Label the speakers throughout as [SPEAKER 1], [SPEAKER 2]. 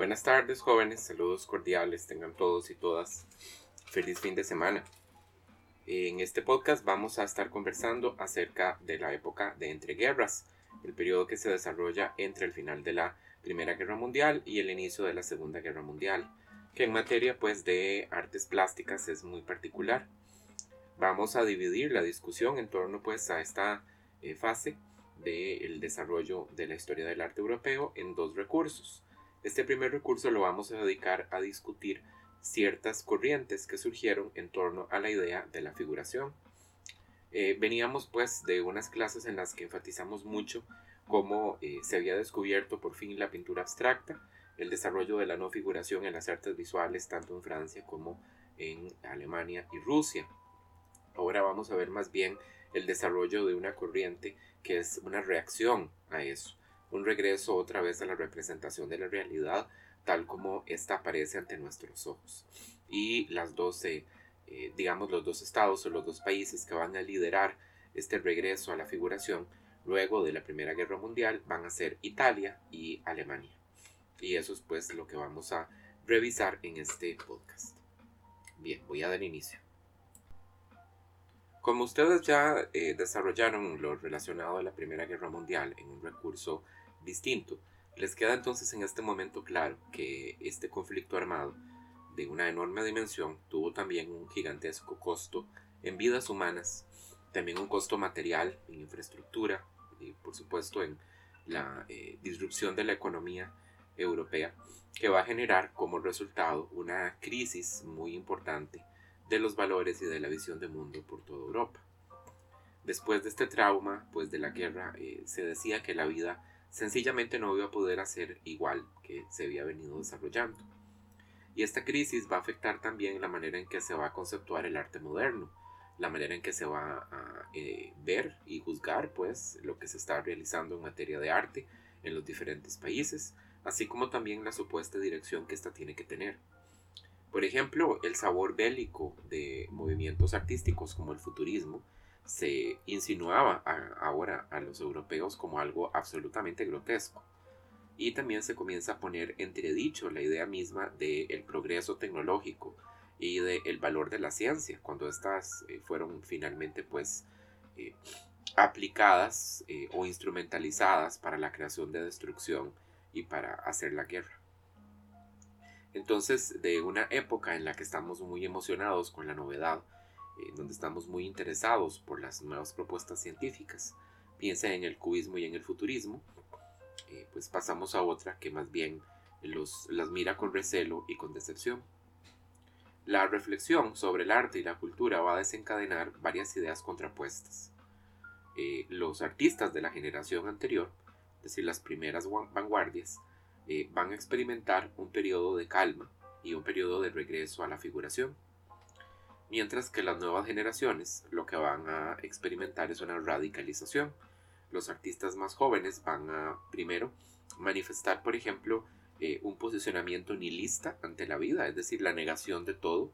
[SPEAKER 1] Buenas tardes jóvenes, saludos cordiales, tengan todos y todas feliz fin de semana. En este podcast vamos a estar conversando acerca de la época de entreguerras, el periodo que se desarrolla entre el final de la Primera Guerra Mundial y el inicio de la Segunda Guerra Mundial, que en materia pues de artes plásticas es muy particular. Vamos a dividir la discusión en torno pues a esta eh, fase del desarrollo de la historia del arte europeo en dos recursos. Este primer recurso lo vamos a dedicar a discutir ciertas corrientes que surgieron en torno a la idea de la figuración. Eh, veníamos pues de unas clases en las que enfatizamos mucho cómo eh, se había descubierto por fin la pintura abstracta, el desarrollo de la no figuración en las artes visuales tanto en Francia como en Alemania y Rusia. Ahora vamos a ver más bien el desarrollo de una corriente que es una reacción a eso un regreso otra vez a la representación de la realidad tal como ésta aparece ante nuestros ojos. Y las dos, eh, digamos, los dos estados o los dos países que van a liderar este regreso a la figuración luego de la Primera Guerra Mundial van a ser Italia y Alemania. Y eso es pues lo que vamos a revisar en este podcast. Bien, voy a dar inicio. Como ustedes ya eh, desarrollaron lo relacionado a la Primera Guerra Mundial en un recurso distinto. Les queda entonces en este momento claro que este conflicto armado de una enorme dimensión tuvo también un gigantesco costo en vidas humanas, también un costo material, en infraestructura y por supuesto en la eh, disrupción de la economía europea que va a generar como resultado una crisis muy importante de los valores y de la visión de mundo por toda Europa. Después de este trauma, pues de la guerra, eh, se decía que la vida sencillamente no iba a poder hacer igual que se había venido desarrollando. Y esta crisis va a afectar también la manera en que se va a conceptuar el arte moderno, la manera en que se va a eh, ver y juzgar pues lo que se está realizando en materia de arte en los diferentes países, así como también la supuesta dirección que ésta tiene que tener. Por ejemplo, el sabor bélico de movimientos artísticos como el futurismo se insinuaba ahora a los europeos como algo absolutamente grotesco. Y también se comienza a poner entredicho la idea misma del progreso tecnológico y del valor de la ciencia, cuando estas eh, fueron finalmente pues eh, aplicadas eh, o instrumentalizadas para la creación de destrucción y para hacer la guerra. Entonces, de una época en la que estamos muy emocionados con la novedad, eh, donde estamos muy interesados por las nuevas propuestas científicas, piensa en el cubismo y en el futurismo, eh, pues pasamos a otra que más bien los, las mira con recelo y con decepción. La reflexión sobre el arte y la cultura va a desencadenar varias ideas contrapuestas. Eh, los artistas de la generación anterior, es decir, las primeras vanguardias, van a experimentar un periodo de calma y un periodo de regreso a la figuración mientras que las nuevas generaciones lo que van a experimentar es una radicalización. Los artistas más jóvenes van a, primero, manifestar, por ejemplo, eh, un posicionamiento nihilista ante la vida, es decir, la negación de todo,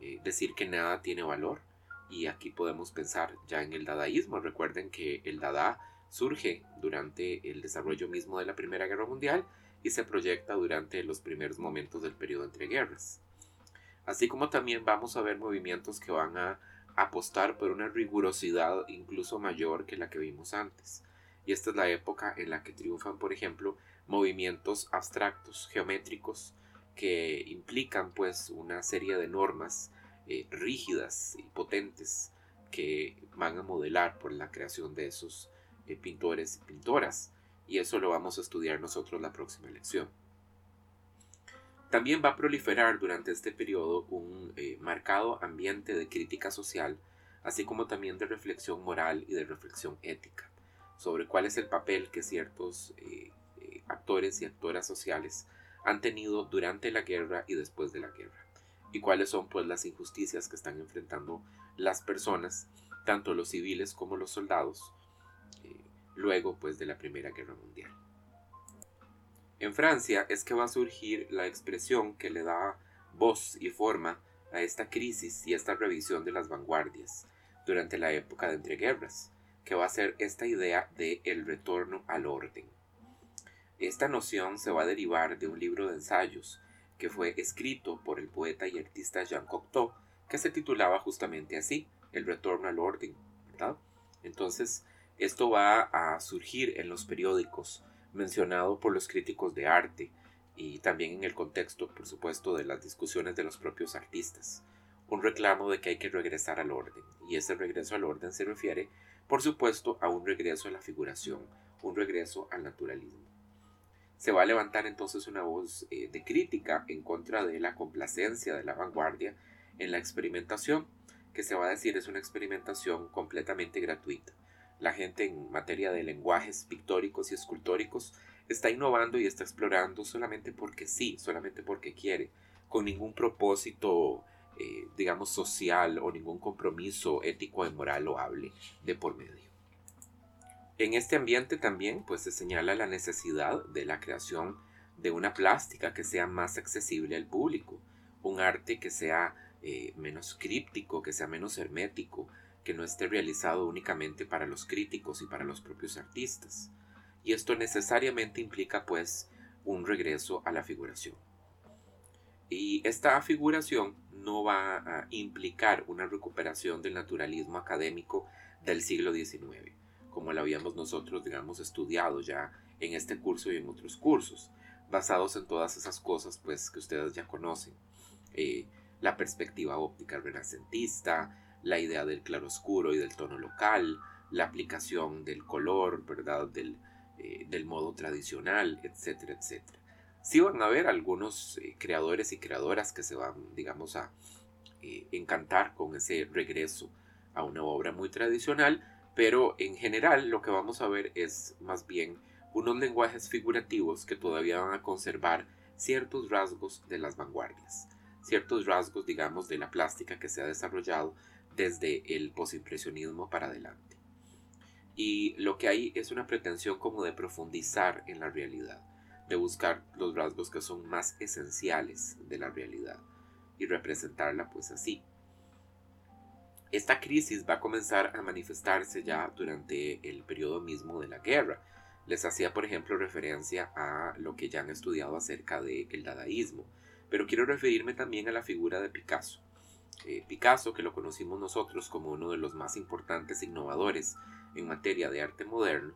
[SPEAKER 1] eh, decir que nada tiene valor. Y aquí podemos pensar ya en el dadaísmo. Recuerden que el dada surge durante el desarrollo mismo de la Primera Guerra Mundial y se proyecta durante los primeros momentos del periodo entre guerras así como también vamos a ver movimientos que van a apostar por una rigurosidad incluso mayor que la que vimos antes. Y esta es la época en la que triunfan, por ejemplo, movimientos abstractos, geométricos, que implican pues una serie de normas eh, rígidas y potentes que van a modelar por la creación de esos eh, pintores y pintoras. Y eso lo vamos a estudiar nosotros la próxima lección. También va a proliferar durante este periodo un eh, marcado ambiente de crítica social, así como también de reflexión moral y de reflexión ética, sobre cuál es el papel que ciertos eh, eh, actores y actoras sociales han tenido durante la guerra y después de la guerra, y cuáles son pues las injusticias que están enfrentando las personas, tanto los civiles como los soldados, luego pues de la Primera Guerra Mundial. En Francia es que va a surgir la expresión que le da voz y forma a esta crisis y esta revisión de las vanguardias durante la época de entreguerras, que va a ser esta idea de el retorno al orden. Esta noción se va a derivar de un libro de ensayos que fue escrito por el poeta y artista Jean Cocteau, que se titulaba justamente así, El retorno al orden, Entonces, esto va a surgir en los periódicos, mencionado por los críticos de arte, y también en el contexto, por supuesto, de las discusiones de los propios artistas. Un reclamo de que hay que regresar al orden, y ese regreso al orden se refiere, por supuesto, a un regreso a la figuración, un regreso al naturalismo. Se va a levantar entonces una voz eh, de crítica en contra de la complacencia de la vanguardia en la experimentación, que se va a decir es una experimentación completamente gratuita. La gente en materia de lenguajes pictóricos y escultóricos está innovando y está explorando solamente porque sí, solamente porque quiere, con ningún propósito, eh, digamos, social o ningún compromiso ético y moral loable de por medio. En este ambiente también pues se señala la necesidad de la creación de una plástica que sea más accesible al público, un arte que sea eh, menos críptico, que sea menos hermético, que no esté realizado únicamente para los críticos y para los propios artistas y esto necesariamente implica pues un regreso a la figuración. Y esta figuración no va a implicar una recuperación del naturalismo académico del siglo XIX, como lo habíamos nosotros, digamos, estudiado ya en este curso y en otros cursos, basados en todas esas cosas pues que ustedes ya conocen. Eh, la perspectiva óptica renacentista, la idea del claroscuro y del tono local, la aplicación del color, ¿verdad? Del, eh, del modo tradicional, etcétera, etcétera. Sí van a haber algunos eh, creadores y creadoras que se van, digamos, a eh, encantar con ese regreso a una obra muy tradicional, pero en general lo que vamos a ver es más bien unos lenguajes figurativos que todavía van a conservar ciertos rasgos de las vanguardias, ciertos rasgos, digamos, de la plástica que se ha desarrollado desde el posimpresionismo para adelante y lo que hay es una pretensión como de profundizar en la realidad, de buscar los rasgos que son más esenciales de la realidad y representarla pues así. Esta crisis va a comenzar a manifestarse ya durante el periodo mismo de la guerra. Les hacía por ejemplo referencia a lo que ya han estudiado acerca del dadaísmo, pero quiero referirme también a la figura de Picasso. Eh, Picasso, que lo conocimos nosotros como uno de los más importantes innovadores en materia de arte moderno,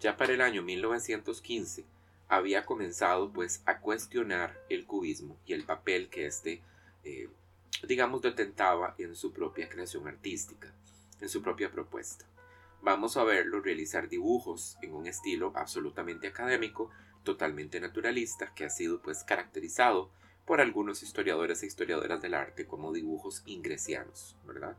[SPEAKER 1] ya para el año 1915 había comenzado pues a cuestionar el cubismo y el papel que éste, eh, digamos, detentaba en su propia creación artística, en su propia propuesta. Vamos a verlo realizar dibujos en un estilo absolutamente académico, totalmente naturalista, que ha sido pues caracterizado por algunos historiadores e historiadoras del arte como dibujos ingresianos, ¿verdad?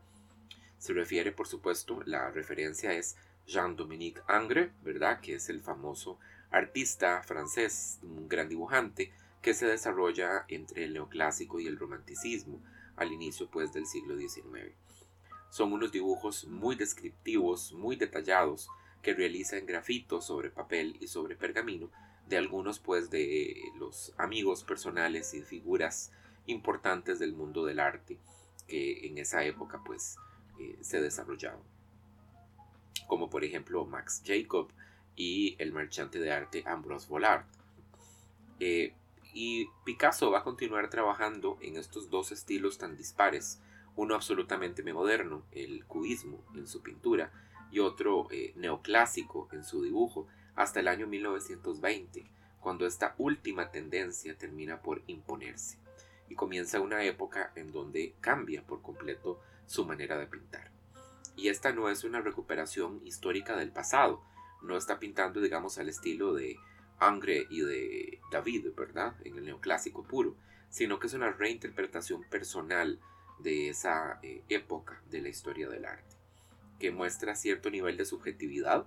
[SPEAKER 1] Se refiere, por supuesto, la referencia es Jean-Dominique Ingres, ¿verdad? Que es el famoso artista francés, un gran dibujante, que se desarrolla entre el neoclásico y el romanticismo al inicio pues del siglo XIX. Son unos dibujos muy descriptivos, muy detallados, que realiza en grafitos sobre papel y sobre pergamino de algunos pues de los amigos personales y figuras importantes del mundo del arte que en esa época pues eh, se desarrollaron, como por ejemplo Max Jacob y el marchante de arte Ambrose Vollard. Eh, y Picasso va a continuar trabajando en estos dos estilos tan dispares, uno absolutamente moderno, el cubismo en su pintura, y otro eh, neoclásico en su dibujo, hasta el año 1920, cuando esta última tendencia termina por imponerse y comienza una época en donde cambia por completo su manera de pintar. Y esta no es una recuperación histórica del pasado, no está pintando, digamos, al estilo de Angre y de David, ¿verdad? En el neoclásico puro, sino que es una reinterpretación personal de esa eh, época de la historia del arte, que muestra cierto nivel de subjetividad,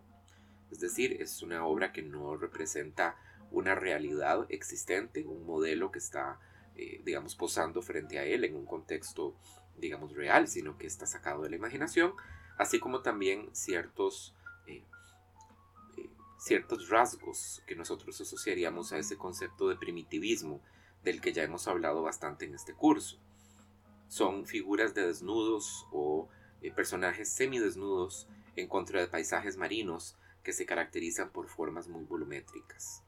[SPEAKER 1] es decir, es una obra que no representa una realidad existente, un modelo que está, eh, digamos, posando frente a él en un contexto digamos, real, sino que está sacado de la imaginación, así como también ciertos, eh, eh, ciertos rasgos que nosotros asociaríamos a ese concepto de primitivismo del que ya hemos hablado bastante en este curso. Son figuras de desnudos o personajes semidesnudos en contra de paisajes marinos que se caracterizan por formas muy volumétricas.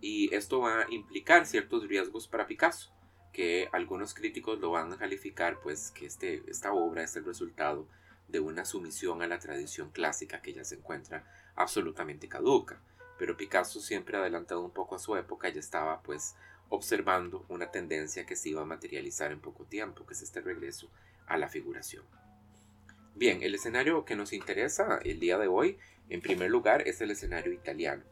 [SPEAKER 1] Y esto va a implicar ciertos riesgos para Picasso, que algunos críticos lo van a calificar pues que este, esta obra es el resultado de una sumisión a la tradición clásica que ya se encuentra absolutamente caduca. Pero Picasso siempre adelantado un poco a su época ya estaba pues observando una tendencia que se iba a materializar en poco tiempo, que es este regreso a la figuración. Bien, el escenario que nos interesa el día de hoy, en primer lugar, es el escenario italiano.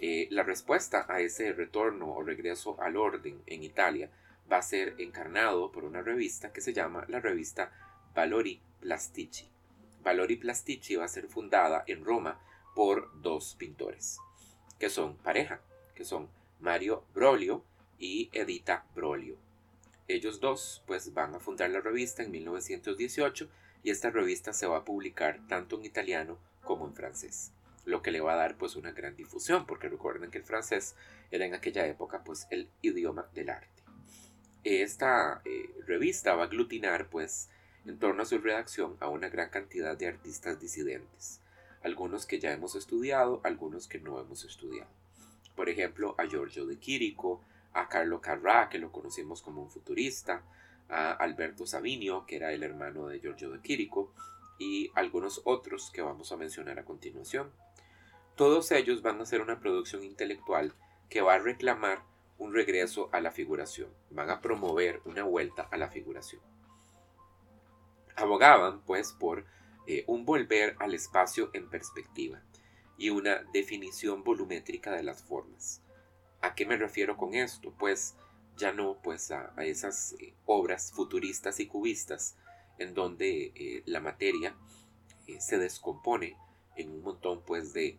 [SPEAKER 1] Eh, la respuesta a ese retorno o regreso al orden en Italia va a ser encarnado por una revista que se llama la revista Valori Plastici. Valori Plastici va a ser fundada en Roma por dos pintores, que son pareja, que son Mario Brolio y Edita Brolio. Ellos dos pues van a fundar la revista en 1918 y esta revista se va a publicar tanto en italiano como en francés, lo que le va a dar pues una gran difusión porque recuerden que el francés era en aquella época pues el idioma del arte. Esta eh, revista va a aglutinar pues en torno a su redacción a una gran cantidad de artistas disidentes, algunos que ya hemos estudiado, algunos que no hemos estudiado. Por ejemplo, a Giorgio de Quirico, a Carlo Carrà, que lo conocimos como un futurista, a Alberto Savinio, que era el hermano de Giorgio de Quirico, y algunos otros que vamos a mencionar a continuación. Todos ellos van a hacer una producción intelectual que va a reclamar un regreso a la figuración, van a promover una vuelta a la figuración. Abogaban, pues, por eh, un volver al espacio en perspectiva y una definición volumétrica de las formas. ¿A qué me refiero con esto? Pues ya no pues a, esas eh, obras futuristas y cubistas en donde eh, la materia eh, se descompone en un montón pues de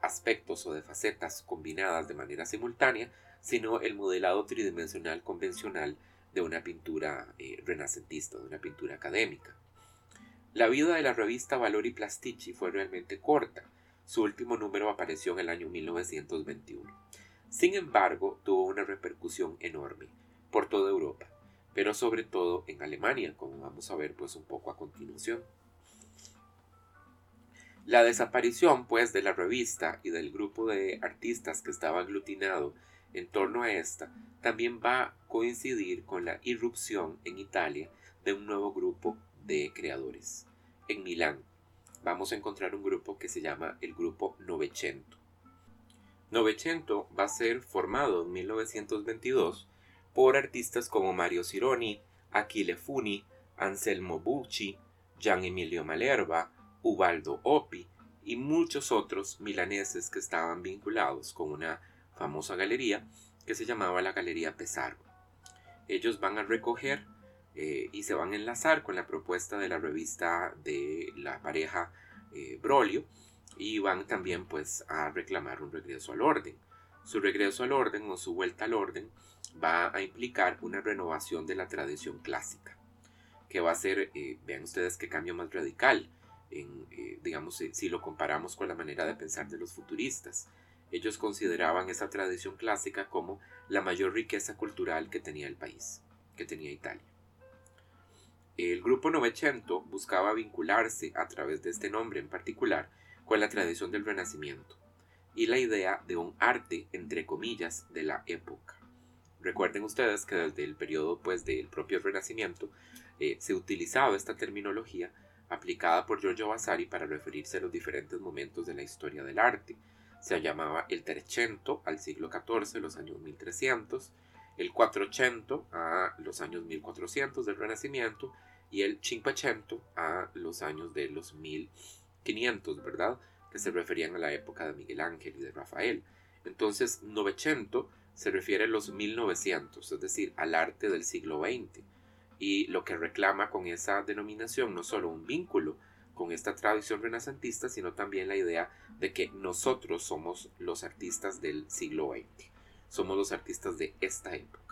[SPEAKER 1] aspectos o de facetas combinadas de manera simultánea, sino el modelado tridimensional convencional de una pintura renacentista, de una pintura académica. La vida de la revista Valori Plastici fue realmente corta. Su último número apareció en el año 1921. Sin embargo, tuvo una repercusión enorme por toda Europa, pero sobre todo en Alemania, como vamos a ver pues un poco a continuación. La desaparición pues de la revista y del grupo de artistas que estaba aglutinado en torno a esta también va a coincidir con la irrupción en Italia de un nuevo grupo de creadores. En Milán vamos a encontrar un grupo que se llama el grupo Novecento. Novecento va a ser formado en 1922 por artistas como Mario Cironi, Achille Funi, Anselmo Bucci, Gian Emilio Malerba, Ubaldo Oppi y muchos otros milaneses que estaban vinculados con una famosa galería que se llamaba la Galería Pesaro. Ellos van a recoger eh, y se van a enlazar con la propuesta de la revista de la pareja eh, Brolio, y van también pues a reclamar un regreso al orden. Su regreso al orden o su vuelta al orden va a implicar una renovación de la tradición clásica, que va a ser, eh, vean ustedes qué cambio más radical, en, eh, digamos, si lo comparamos con la manera de pensar de los futuristas. Ellos consideraban esa tradición clásica como la mayor riqueza cultural que tenía el país, que tenía Italia. El grupo Novecento buscaba vincularse a través de este nombre en particular con la tradición del Renacimiento y la idea de un arte, entre comillas, de la época. Recuerden ustedes que desde el periodo pues, del propio Renacimiento eh, se utilizaba esta terminología aplicada por Giorgio Vasari para referirse a los diferentes momentos de la historia del arte. Se llamaba el Trecento al siglo XIV, los años 1300, el Quattrocento a los años 1400 del Renacimiento y el Cinquecento a los años de los 1500 500, ¿verdad? Que se referían a la época de Miguel Ángel y de Rafael. Entonces, Novecento se refiere a los 1900, es decir, al arte del siglo XX. Y lo que reclama con esa denominación no solo un vínculo con esta tradición renacentista, sino también la idea de que nosotros somos los artistas del siglo XX, somos los artistas de esta época.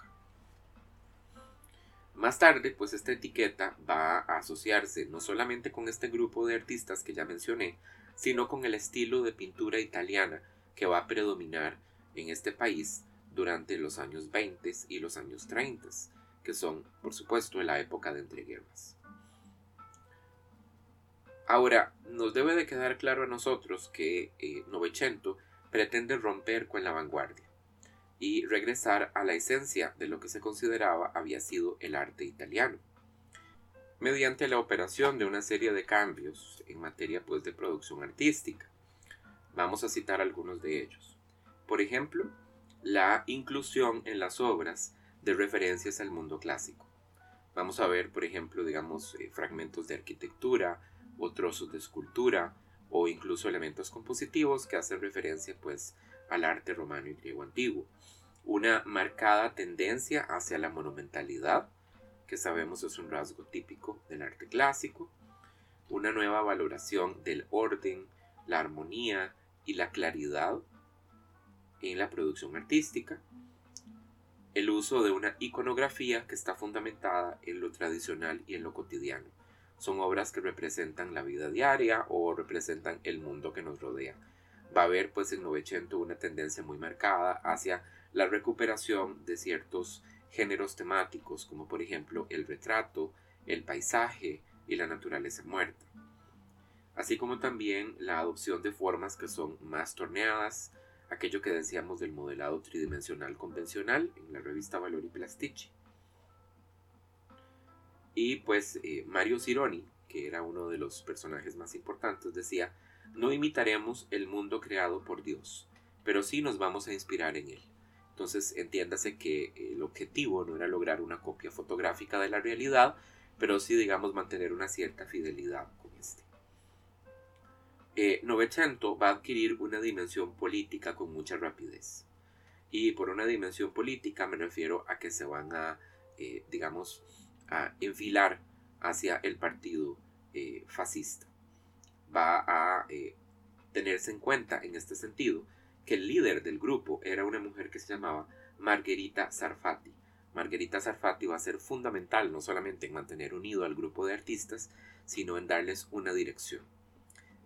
[SPEAKER 1] Más tarde, pues esta etiqueta va a asociarse no solamente con este grupo de artistas que ya mencioné, sino con el estilo de pintura italiana que va a predominar en este país durante los años 20 y los años 30, que son, por supuesto, la época de entreguerras. Ahora, nos debe de quedar claro a nosotros que eh, Novecento pretende romper con la vanguardia, y regresar a la esencia de lo que se consideraba había sido el arte italiano mediante la operación de una serie de cambios en materia pues, de producción artística. Vamos a citar algunos de ellos. Por ejemplo, la inclusión en las obras de referencias al mundo clásico. Vamos a ver, por ejemplo, digamos, eh, fragmentos de arquitectura o trozos de escultura o incluso elementos compositivos que hacen referencia pues al arte romano y griego antiguo. Una marcada tendencia hacia la monumentalidad, que sabemos es un rasgo típico del arte clásico, una nueva valoración del orden, la armonía y la claridad en la producción artística, el uso de una iconografía que está fundamentada en lo tradicional y en lo cotidiano. Son obras que representan la vida diaria o representan el mundo que nos rodea. Va a haber pues en Novecento una tendencia muy marcada hacia la recuperación de ciertos géneros temáticos como por ejemplo el retrato, el paisaje y la naturaleza muerta, así como también la adopción de formas que son más torneadas, aquello que decíamos del modelado tridimensional convencional en la revista Valori Plastici. Y pues eh, Mario Cironi, que era uno de los personajes más importantes, decía, no imitaremos el mundo creado por Dios, pero sí nos vamos a inspirar en él. Entonces entiéndase que el objetivo no era lograr una copia fotográfica de la realidad, pero sí, digamos, mantener una cierta fidelidad con este. Eh, Novecento va a adquirir una dimensión política con mucha rapidez. Y por una dimensión política me refiero a que se van a, eh, digamos, a enfilar hacia el partido eh, fascista. Va a tenerse en cuenta en este sentido que el líder del grupo era una mujer que se llamaba Margherita Sarfati. Margherita Sarfati va a ser fundamental no solamente en mantener unido al grupo de artistas, sino en darles una dirección.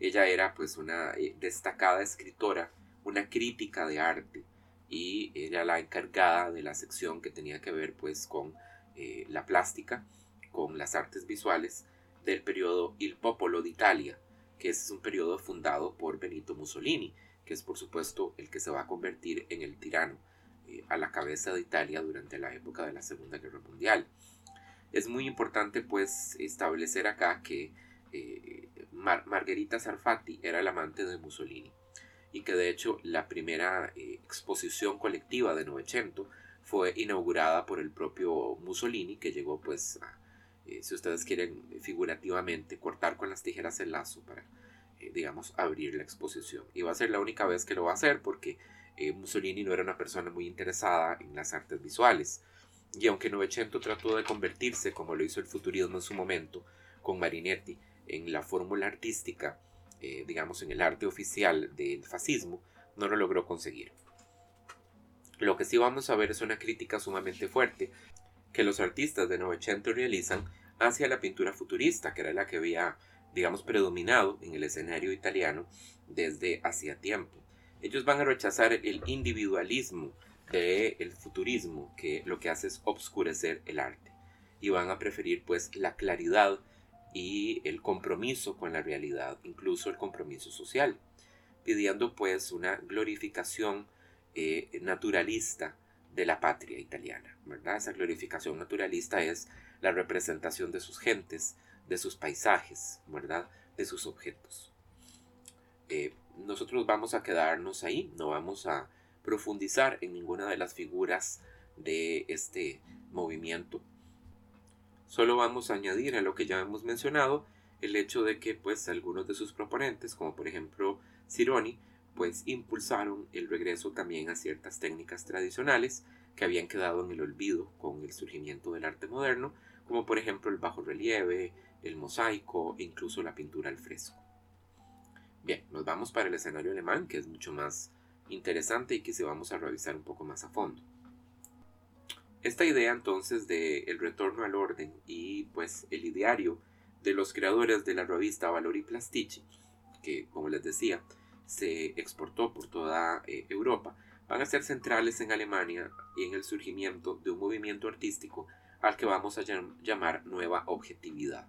[SPEAKER 1] Ella era pues una eh, destacada escritora, una crítica de arte y era la encargada de la sección que tenía que ver pues con eh, la plástica, con las artes visuales del periodo Il Popolo d'Italia, que es un periodo fundado por Benito Mussolini que es por supuesto el que se va a convertir en el tirano eh, a la cabeza de Italia durante la época de la Segunda Guerra Mundial. Es muy importante pues establecer acá que eh, Margherita Sarfati era el amante de Mussolini y que de hecho la primera eh, exposición colectiva de Novecento fue inaugurada por el propio Mussolini que llegó pues a, si ustedes quieren figurativamente cortar con las tijeras el lazo para digamos, abrir la exposición. Y va a ser la única vez que lo va a hacer porque eh, Mussolini no era una persona muy interesada en las artes visuales. Y aunque Novecento trató de convertirse, como lo hizo el futurismo en su momento, con Marinetti, en la fórmula artística, eh, digamos, en el arte oficial del fascismo, no lo logró conseguir. Lo que sí vamos a ver es una crítica sumamente fuerte que los artistas de Novecento realizan hacia la pintura futurista, que era la que había digamos, predominado en el escenario italiano desde hacía tiempo. Ellos van a rechazar el individualismo del futurismo, que lo que hace es obscurecer el arte, y van a preferir pues la claridad y el compromiso con la realidad, incluso el compromiso social, pidiendo pues una glorificación eh, naturalista de la patria italiana, ¿verdad? Esa glorificación naturalista es la representación de sus gentes, de sus paisajes, ¿verdad? De sus objetos. Eh, nosotros vamos a quedarnos ahí, no vamos a profundizar en ninguna de las figuras de este movimiento. Solo vamos a añadir a lo que ya hemos mencionado el hecho de que pues algunos de sus proponentes, como por ejemplo Cironi, pues impulsaron el regreso también a ciertas técnicas tradicionales que habían quedado en el olvido con el surgimiento del arte moderno, como por ejemplo el bajo relieve, el mosaico e incluso la pintura al fresco. Bien, nos vamos para el escenario alemán, que es mucho más interesante y que se vamos a revisar un poco más a fondo. Esta idea entonces de el retorno al orden y pues el ideario de los creadores de la revista Valori Plastici, que como les decía, se exportó por toda eh, Europa, van a ser centrales en Alemania y en el surgimiento de un movimiento artístico al que vamos a llamar nueva objetividad.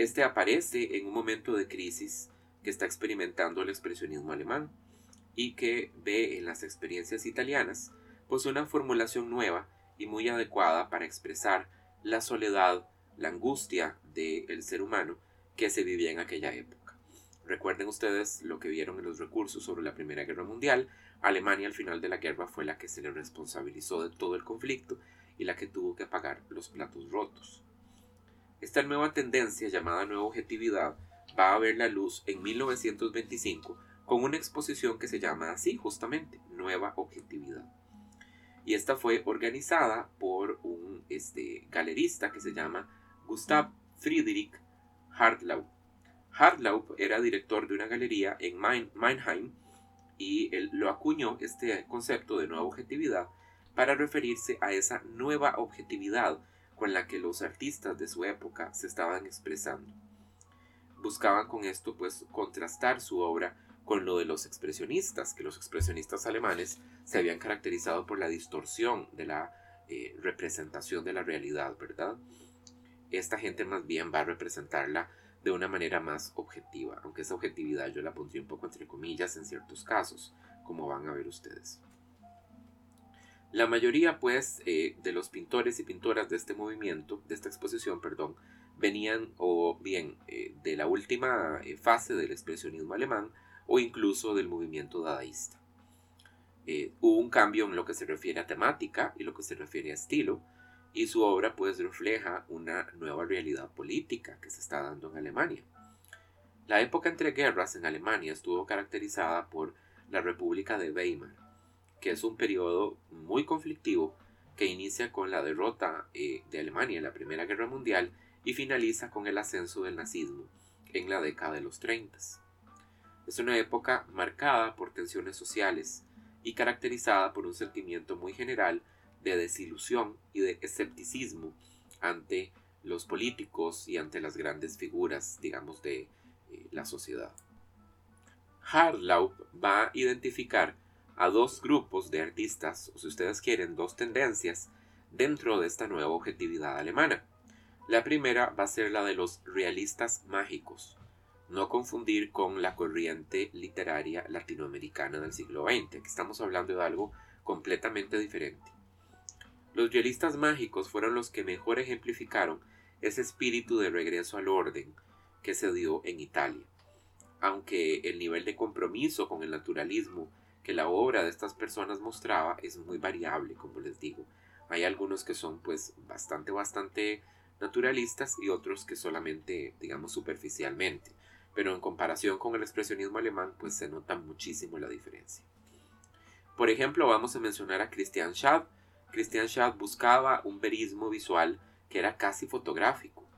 [SPEAKER 1] Este aparece en un momento de crisis que está experimentando el expresionismo alemán. y que ve en las experiencias italianas pues una formulación nueva y muy adecuada para expresar la soledad, la angustia del ser humano que se vivía en aquella época. Recuerden ustedes lo que vieron en los recursos sobre la Primera Guerra Mundial. Alemania al final de la guerra fue la que se le responsabilizó de todo el conflicto y la que tuvo que pagar los platos rotos. Esta nueva tendencia llamada nueva objetividad va a ver la luz en 1925 con una exposición que se llama así justamente, Nueva Objetividad. Y esta fue organizada por un este, galerista que se llama Gustav Friedrich Hartlau. Hartlau era director de una galería en Mannheim y él lo acuñó este concepto de nueva objetividad para referirse a esa nueva objetividad con la que los artistas de su época se estaban expresando. Buscaban con esto pues contrastar su obra con lo de los expresionistas, que los expresionistas alemanes se habían caracterizado por la distorsión de la eh, representación de la realidad, ¿verdad? Esta gente más bien va a representarla de una manera más objetiva, aunque esa objetividad yo la pondría un poco entre comillas en ciertos casos, como van a ver ustedes. La mayoría, pues, eh, de los pintores y pintoras de este movimiento, de esta exposición, perdón, venían o bien eh, de la última eh, fase del expresionismo alemán o incluso del movimiento dadaísta. hubo un cambio en lo que se refiere a temática y lo que se refiere a estilo, y su obra pues refleja una nueva realidad política que se está dando en Alemania. La época entre guerras en Alemania estuvo caracterizada por la República de Weimar, que es un periodo muy conflictivo que inicia con la derrota eh, de Alemania en la Primera Guerra Mundial y finaliza con el ascenso del nazismo en la década de los 30. Es una época marcada por tensiones sociales y caracterizada por un sentimiento muy general de desilusión y de escepticismo ante los políticos y ante las grandes figuras, digamos, de eh, la sociedad. Harlaub va a identificar a dos grupos de artistas, o si ustedes quieren, dos tendencias dentro de esta nueva objetividad alemana. La primera va a ser la de los realistas mágicos, no confundir con la corriente literaria latinoamericana del siglo XX, que estamos hablando de algo completamente diferente. Los realistas mágicos fueron los que mejor ejemplificaron ese espíritu de regreso al orden que se dio en Italia. Aunque el nivel de compromiso con el naturalismo que la obra de estas personas mostraba es muy variable, como les digo. Hay algunos que son pues bastante, bastante naturalistas y otros que solamente, digamos, superficialmente. Pero en comparación con el expresionismo alemán, pues se nota muchísimo la diferencia. Por ejemplo, vamos a mencionar a Christian Schad. Christian Schad buscaba un verismo visual que era casi fotográfico.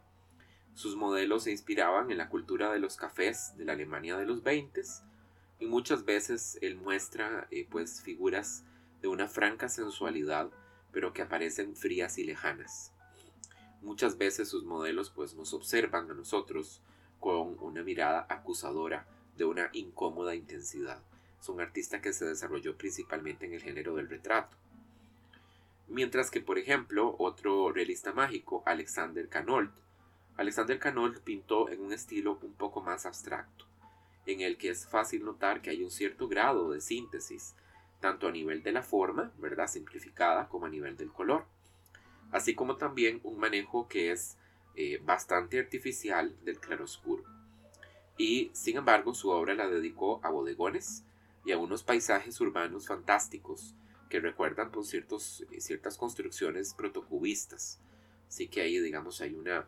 [SPEAKER 1] Sus modelos se inspiraban en la cultura de los cafés de la Alemania de los 20 y muchas veces él muestra eh, pues figuras de una franca sensualidad pero que aparecen frías y lejanas. Muchas veces sus modelos pues nos observan a nosotros con una mirada acusadora de una incómoda intensidad. Es un artista que se desarrolló principalmente en el género del retrato. Mientras que, por ejemplo, otro realista mágico, Alexander Canold, Alexander Canold pintó en un estilo un poco más abstracto en el que es fácil notar que hay un cierto grado de síntesis, tanto a nivel de la forma, ¿verdad? Simplificada, como a nivel del color. Así como también un manejo que es eh, bastante artificial del claroscuro. Y sin embargo, su obra la dedicó a bodegones y a unos paisajes urbanos fantásticos que recuerdan por ciertos, ciertas construcciones protocubistas. Así que ahí, digamos, hay una.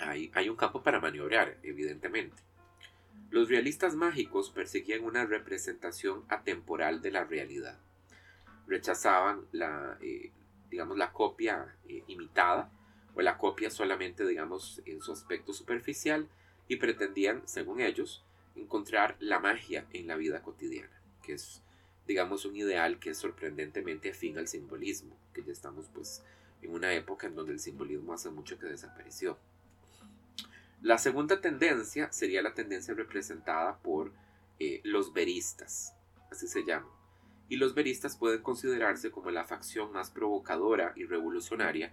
[SPEAKER 1] Hay, hay un campo para maniobrar, evidentemente. Los realistas mágicos perseguían una representación atemporal de la realidad. Rechazaban la, eh, digamos, la copia eh, imitada o la copia solamente, digamos, en su aspecto superficial y pretendían, según ellos, encontrar la magia en la vida cotidiana, que es, digamos, un ideal que es sorprendentemente afín al simbolismo, que ya estamos pues en una época en donde el simbolismo hace mucho que desapareció. La segunda tendencia sería la tendencia representada por eh, los veristas, así se llaman. Y los veristas pueden considerarse como la facción más provocadora y revolucionaria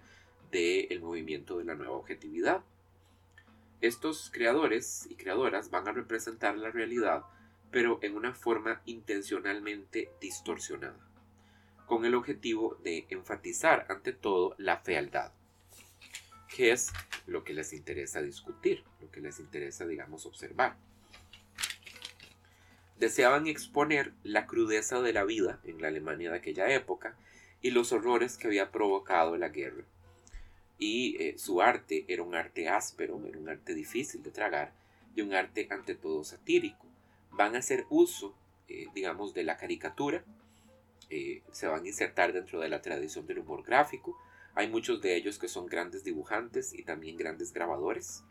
[SPEAKER 1] del movimiento de la nueva objetividad. Estos creadores y creadoras van a representar la realidad, pero en una forma intencionalmente distorsionada, con el objetivo de enfatizar ante todo la fealdad, que es lo que les interesa discutir, lo que les interesa, digamos, observar. Deseaban exponer la crudeza de la vida en la Alemania de aquella época y los horrores que había provocado la guerra. Y eh, su arte era un arte áspero, era un arte difícil de tragar y un arte ante todo satírico van a hacer uso, eh, digamos, de la caricatura, eh, se van a insertar dentro de la tradición del humor gráfico. Hay muchos de ellos que son grandes dibujantes y también grandes grabadores.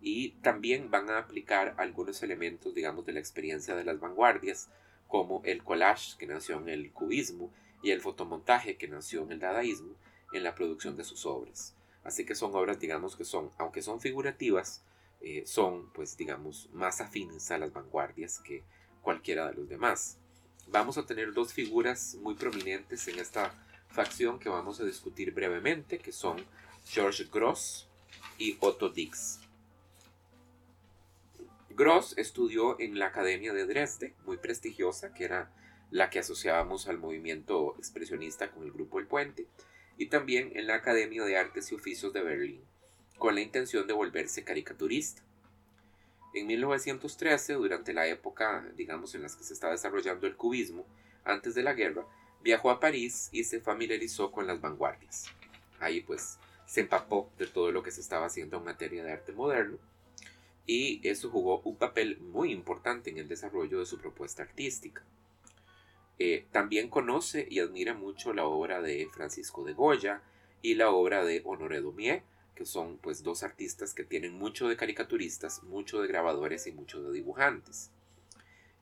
[SPEAKER 1] Y también van a aplicar algunos elementos, digamos, de la experiencia de las vanguardias, como el collage, que nació en el cubismo, y el fotomontaje, que nació en el dadaísmo, en la producción de sus obras. Así que son obras, digamos, que son, aunque son figurativas, eh, son, pues digamos, más afines a las vanguardias que cualquiera de los demás. Vamos a tener dos figuras muy prominentes en esta facción que vamos a discutir brevemente, que son George Gross y Otto Dix. Gross estudió en la Academia de Dresde, muy prestigiosa, que era la que asociábamos al movimiento expresionista con el grupo El Puente, y también en la Academia de Artes y Oficios de Berlín con la intención de volverse caricaturista. En 1913, durante la época, digamos, en la que se estaba desarrollando el cubismo, antes de la guerra, viajó a París y se familiarizó con las vanguardias. Ahí pues se empapó de todo lo que se estaba haciendo en materia de arte moderno y eso jugó un papel muy importante en el desarrollo de su propuesta artística. Eh, también conoce y admira mucho la obra de Francisco de Goya y la obra de Honoré Daumier, que son pues dos artistas que tienen mucho de caricaturistas, mucho de grabadores y mucho de dibujantes.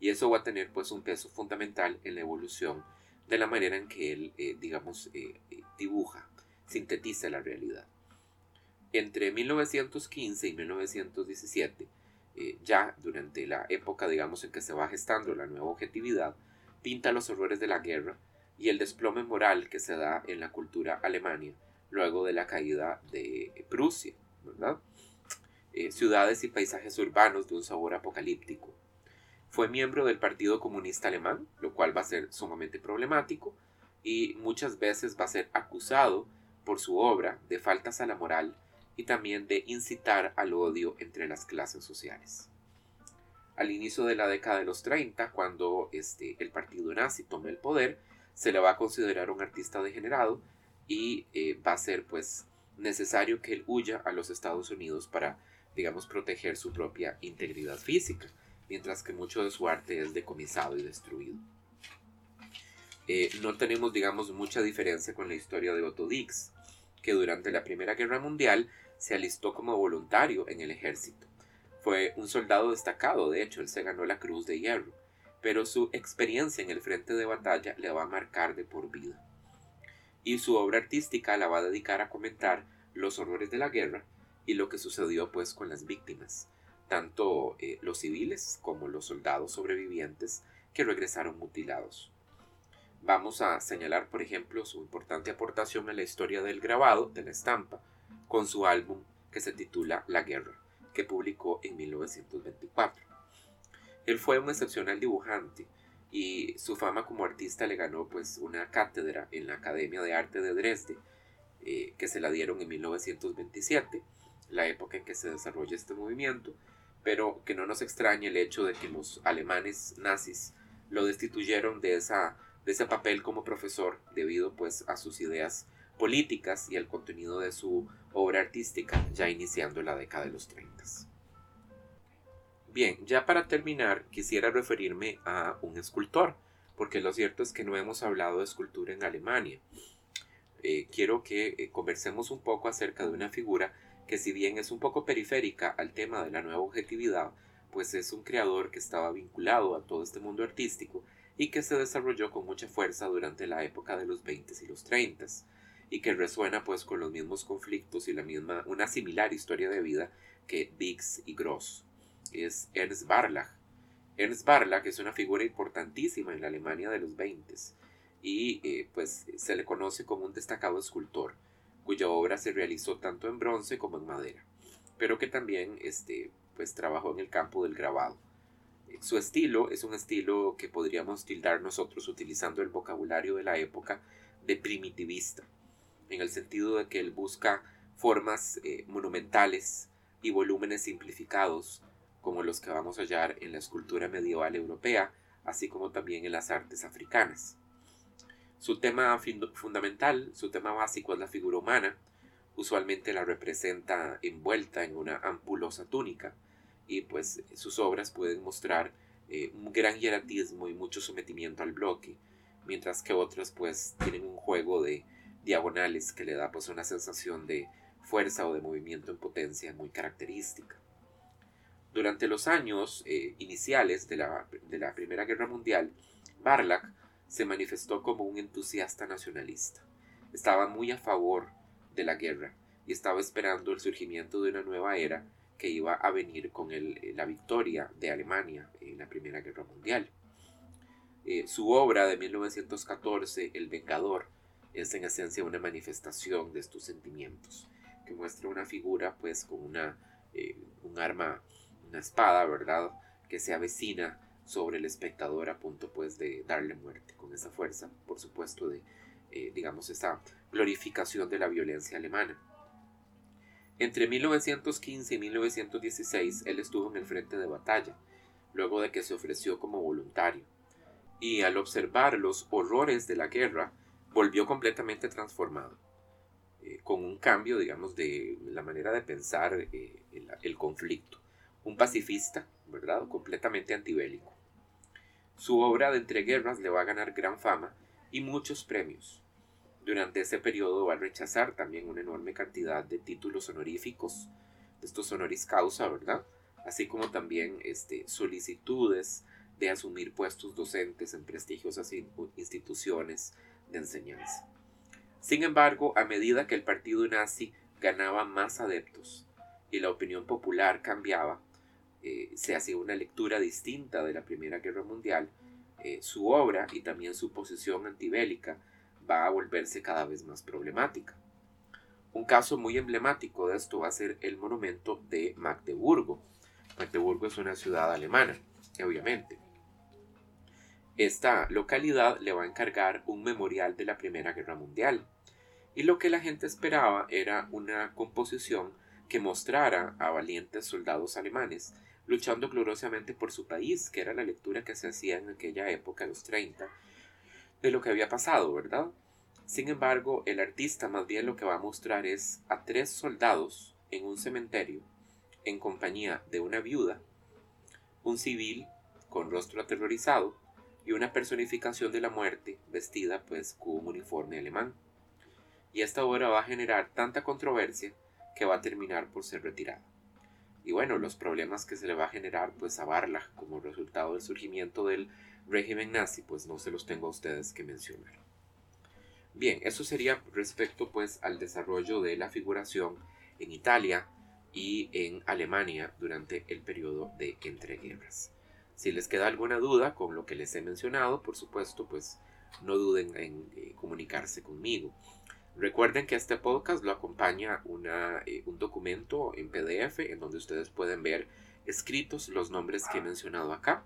[SPEAKER 1] Y eso va a tener pues un peso fundamental en la evolución de la manera en que él, eh, digamos, eh, eh, dibuja, sintetiza la realidad. Entre 1915 y 1917, ya durante la época, digamos, en que se va gestando la nueva objetividad, pinta los horrores de la guerra y el desplome moral que se da en la cultura alemania luego de la caída de Prusia. Eh, ciudades y paisajes urbanos de un sabor apocalíptico. Fue miembro del Partido Comunista Alemán, lo cual va a ser sumamente problemático, y muchas veces va a ser acusado por su obra de faltas a la moral y también de incitar al odio entre las clases sociales. Al inicio de la década de los 30, cuando este, el partido nazi tome el poder, se le va a considerar un artista degenerado y eh, va a ser pues necesario que él huya a los Estados Unidos para digamos proteger su propia integridad física mientras que mucho de su arte es decomisado y destruido. Eh, no tenemos digamos mucha diferencia con la historia de Otto Dix que durante la Primera Guerra Mundial se alistó como voluntario en el ejército. Fue un soldado destacado de hecho él se ganó la Cruz de Hierro pero su experiencia en el frente de batalla le va a marcar de por vida. Y su obra artística la va a dedicar a comentar los horrores de la guerra y lo que sucedió pues con las víctimas, tanto eh, los civiles como los soldados sobrevivientes que regresaron mutilados. Vamos a señalar, por ejemplo, su importante aportación a la historia del grabado, de la estampa, con su álbum que se titula La Guerra, que publicó en 1924. Él fue un excepcional dibujante, y su fama como artista le ganó pues una cátedra en la Academia de Arte de Dresde eh, que se la dieron en 1927, la época en que se desarrolla este movimiento, pero que no nos extrañe el hecho de que los alemanes nazis lo destituyeron de, esa, de ese papel como profesor debido pues a sus ideas políticas y al contenido de su obra artística ya iniciando la década de los 30. Bien, ya para terminar, quisiera referirme a un escultor, porque lo cierto es que no hemos hablado de escultura en Alemania. Eh, quiero que eh, conversemos un poco acerca de una figura que si bien es un poco periférica al tema de la nueva objetividad, pues es un creador que estaba vinculado a todo este mundo artístico y que se desarrolló con mucha fuerza durante la época de los 20 y los 30 y que resuena pues con los mismos conflictos y la misma una similar historia de vida que Biggs y Gross es Ernst Barlach. Ernst Barlach es una figura importantísima en la Alemania de los 20 y eh, pues se le conoce como un destacado escultor cuya obra se realizó tanto en bronce como en madera, pero que también este, pues, trabajó en el campo del grabado. Su estilo es un estilo que podríamos tildar nosotros utilizando el vocabulario de la época de primitivista, en el sentido de que él busca formas eh, monumentales y volúmenes simplificados, como los que vamos a hallar en la escultura medieval europea, así como también en las artes africanas. Su tema fundamental, su tema básico es la figura humana, usualmente la representa envuelta en una ampulosa túnica, y pues sus obras pueden mostrar eh, un gran hieratismo y mucho sometimiento al bloque, mientras que otras pues tienen un juego de diagonales que le da pues una sensación de fuerza o de movimiento en potencia muy característica. Durante los años eh, iniciales de la, de la Primera Guerra Mundial, Barlach se manifestó como un entusiasta nacionalista. Estaba muy a favor de la guerra y estaba esperando el surgimiento de una nueva era que iba a venir con eh, la victoria de Alemania en la Primera Guerra Mundial. Eh, su obra de 1914, El Vengador, es en esencia una manifestación de estos sentimientos, que muestra una figura pues con una, eh, un arma, una espada, ¿verdad?, que se avecina sobre el espectador a punto pues de darle muerte, con esa fuerza, por supuesto, de, digamos, esa glorificación de la violencia alemana. Entre 1915 y 1916 él estuvo en el frente de batalla, luego de que se ofreció como voluntario, y al observar los horrores de la guerra, volvió completamente transformado, eh, con un cambio, digamos, de la manera de pensar eh, el, conflicto. Un pacifista, ¿verdad? Completamente antibélico. Su obra de entreguerras le va a ganar gran fama y muchos premios. Durante ese periodo va a rechazar también una enorme cantidad de títulos honoríficos, de estos honoris causa, ¿verdad? Así como también este, solicitudes de asumir puestos docentes en prestigiosas instituciones de enseñanza. Sin embargo, a medida que el partido nazi ganaba más adeptos y la opinión popular cambiaba, eh, se hacía una lectura distinta de la Primera Guerra Mundial, eh, su obra y también su posición antibélica va a volverse cada vez más problemática. Un caso muy emblemático de esto va a ser el monumento de Magdeburgo. Magdeburgo es una ciudad alemana, obviamente. Esta localidad le va a encargar un memorial de la Primera Guerra Mundial. Y lo que la gente esperaba era una composición que mostrara a valientes soldados alemanes luchando gloriosamente por su país, que era la lectura que se hacía en aquella época, los 30, de lo que había pasado, ¿verdad? Sin embargo, el artista más bien lo que va a mostrar es a tres soldados en un cementerio en compañía de una viuda, un civil con rostro aterrorizado y una personificación de la muerte vestida pues con un uniforme alemán. Y esta obra va a generar tanta controversia que va a terminar por ser retirada. Y bueno, los problemas que se le va a generar pues a Barlach como resultado del surgimiento del régimen nazi, pues no se los tengo a ustedes que mencionar. Bien, eso sería respecto pues al desarrollo de la figuración en Italia y en Alemania durante el periodo de entreguerras. Si les queda alguna duda con lo que les he mencionado, por supuesto, pues no duden en eh, comunicarse conmigo. Recuerden que este podcast lo acompaña eh, un documento en PDF en donde ustedes pueden ver escritos los nombres que he mencionado acá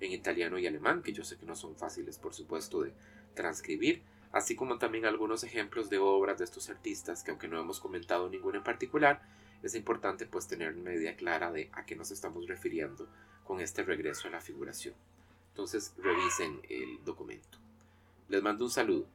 [SPEAKER 1] en italiano y alemán, que yo sé que no son fáciles, por supuesto, de transcribir, así como también algunos ejemplos de obras de estos artistas que aunque no hemos comentado ninguna en particular, es importante pues tener una idea clara de a qué nos estamos refiriendo con este regreso a la figuración. Entonces revisen el documento. Les mando un saludo.